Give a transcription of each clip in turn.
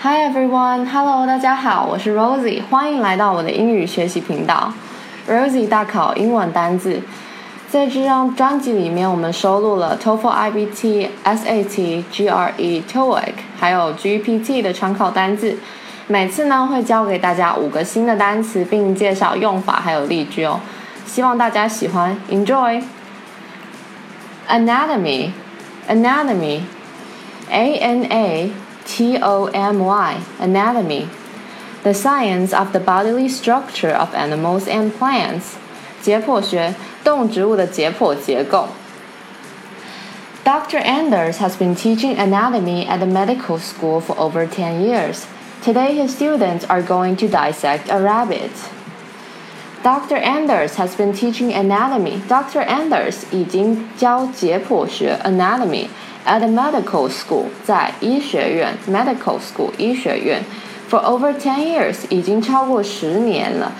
Hi everyone, Hello，大家好，我是 Rosie，欢迎来到我的英语学习频道，Rosie 大考英文单字。在这张专辑里面，我们收录了 TOEFL、IBT、SAT、GRE、TOEIC，还有 GPT 的常考单字。每次呢，会教给大家五个新的单词，并介绍用法还有例句哦。希望大家喜欢，Enjoy。Anatomy, anatomy, A N A. T O M Y, anatomy, the science of the bodily structure of animals and plants. 解剖学，动植物的解剖结构。Dr. Anders has been teaching anatomy at the medical school for over 10 years. Today, his students are going to dissect a rabbit. Dr. Anders has been teaching anatomy. Dr. Anders 已经教解剖学 anatomy at a medical school，在医学院 medical school 医学院 for over ten years 已经超过十年了。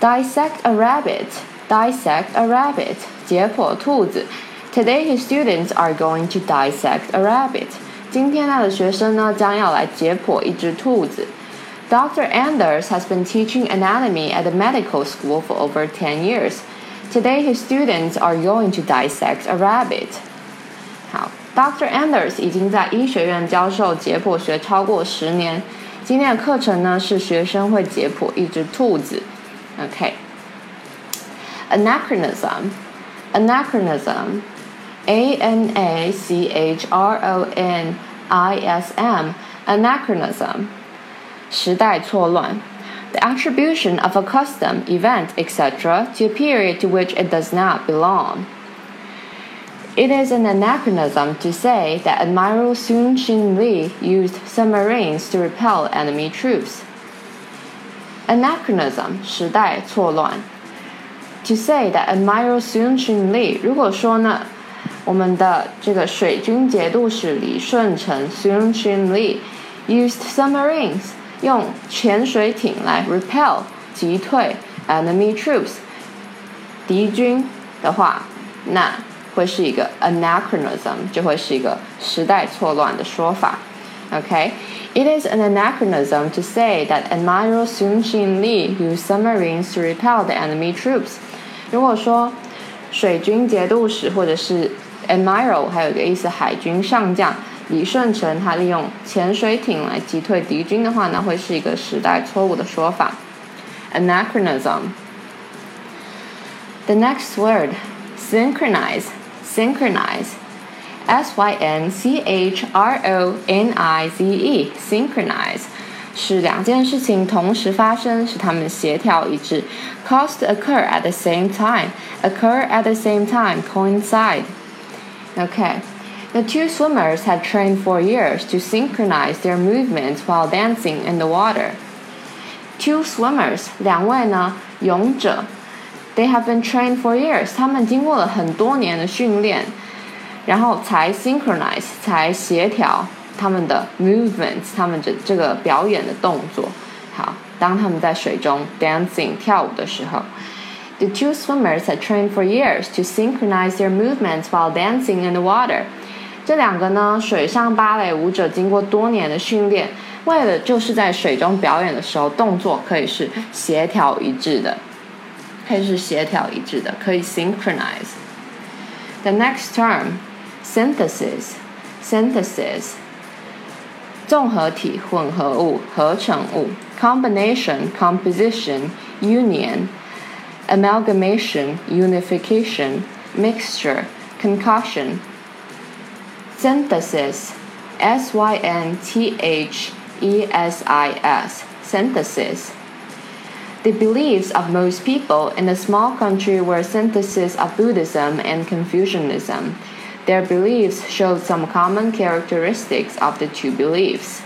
Dissect a rabbit, dissect a rabbit，解剖兔子。Today his students are going to dissect a rabbit。今天他的学生呢将要来解剖一只兔子。Dr. Anders has been teaching anatomy at the medical school for over 10 years. Today, his students are going to dissect a rabbit. 好，Dr. Anders 已经在医学院教授解剖学超过十年。今天的课程呢是学生会解剖一只兔子。OK，anachronism，anachronism，A N A C H R O N I S M，anachronism，时代错乱。The attribution of a custom, event, etc., to a period to which it does not belong. It is an anachronism to say that Admiral Sun Shin Lee used submarines to repel enemy troops. Anachronism 时代错乱。To say that Admiral Sun Shin Lee，如果说呢，我们的这个水军节度使李舜臣 Sun Shin Lee used submarines 用潜水艇来 repel 击退 enemy troops 敌军的话，那 会是一个 anachronism，就会是一个时代错乱的说法。Okay, it is an anachronism to say that Admiral Sun Shin Lee used submarines to repel the enemy troops. 如果说水军节度使或者是 admiral，还有一个意思海军上将李舜臣，他利用潜水艇来击退敌军的话呢，会是一个时代错误的说法。Anachronism. The next word, synchronize synchronize. S Y N C H R O N I Z E synchronize 是两件事情同时发生，使它们协调一致。Cause to occur at the same time, occur at the same time, coincide. Okay. The two swimmers had trained for years to synchronize their movements while dancing in the water. Two swimmers，两位呢泳者 they have been trained for years. 他们经过了很多年的训练，然后才 synchronize 才协调他们的 movements，他们这这个表演的动作。好，当他们在水中 dancing 跳舞的时候，the two swimmers had trained for years to synchronize their movements while dancing in the water。这两个呢，水上芭蕾舞者经过多年的训练，为了就是在水中表演的时候，动作可以是协调一致的。可以是协调一致的，可以 synchronize。The next term, synthesis, synthesis，综合体、混合物、合成物；combination, composition, union, amalgamation, unification, mixture, concussion. Synthesis, S Y N T H E S I S, synthesis the beliefs of most people in a small country were a synthesis of Buddhism and Confucianism. Their beliefs showed some common characteristics of the two beliefs.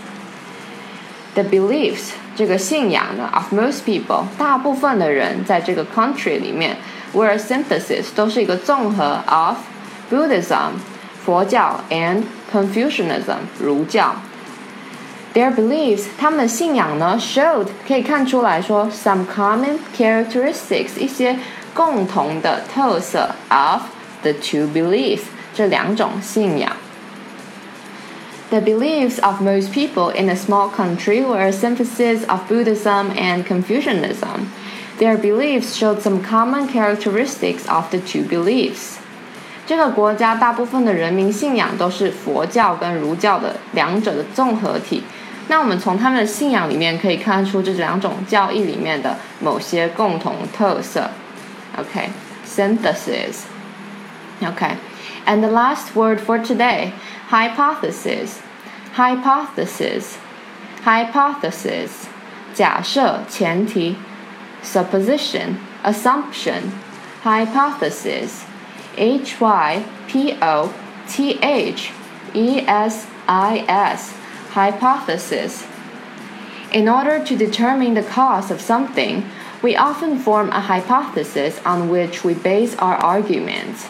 The beliefs 这个信仰呢，of most people 大部分的人在这个 country 里面，were a synthesis 都是一个综合 of Buddhism 佛教 and Confucianism 儒教。 their beliefs，他们的信仰呢，showed 可以看出来说，some common characteristics 一些共同的特色 of the two beliefs 这两种信仰。 The beliefs of most people in a small country were a synthesis of Buddhism and Confucianism. Their beliefs showed some common characteristics of the two beliefs. 这个国家大部分的人民信仰都是佛教跟儒教的两者的综合体。那我们从他们的信仰里面可以看出这两种教义里面的某些共同特色。OK，synthesis。OK，and the last word for today。hypothesis, hypothesis, hypothesis, 假设前提 supposition, assumption, hypothesis, h y p o t h e s i s, hypothesis. In order to determine the cause of something, we often form a hypothesis on which we base our arguments.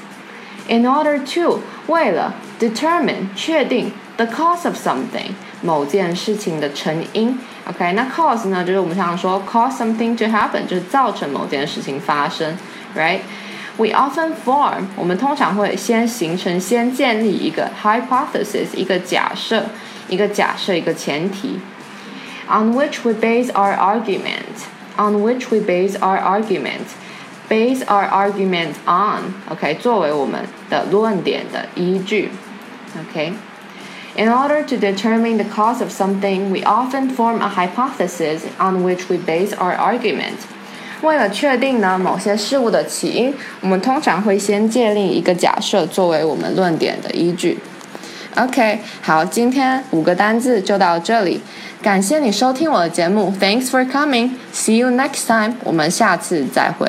In order to 为了 determine 确定 the cause of something 某件事情的成因。OK，那 cause 呢，就是我们常常说 cause something to happen，就是造成某件事情发生 ，right？We often form，我们通常会先形成、先建立一个 hypothesis，一个假设，一个假设，一个前提，on which we base our argument，on which we base our argument。base our argument on. OK，作为我们的论点的依据。OK。In order to determine the cause of something, we often form a hypothesis on which we base our argument. 为了确定呢某些事物的起因，我们通常会先建立一个假设作为我们论点的依据。OK，好，今天五个单字就到这里，感谢你收听我的节目，Thanks for coming，See you next time，我们下次再会。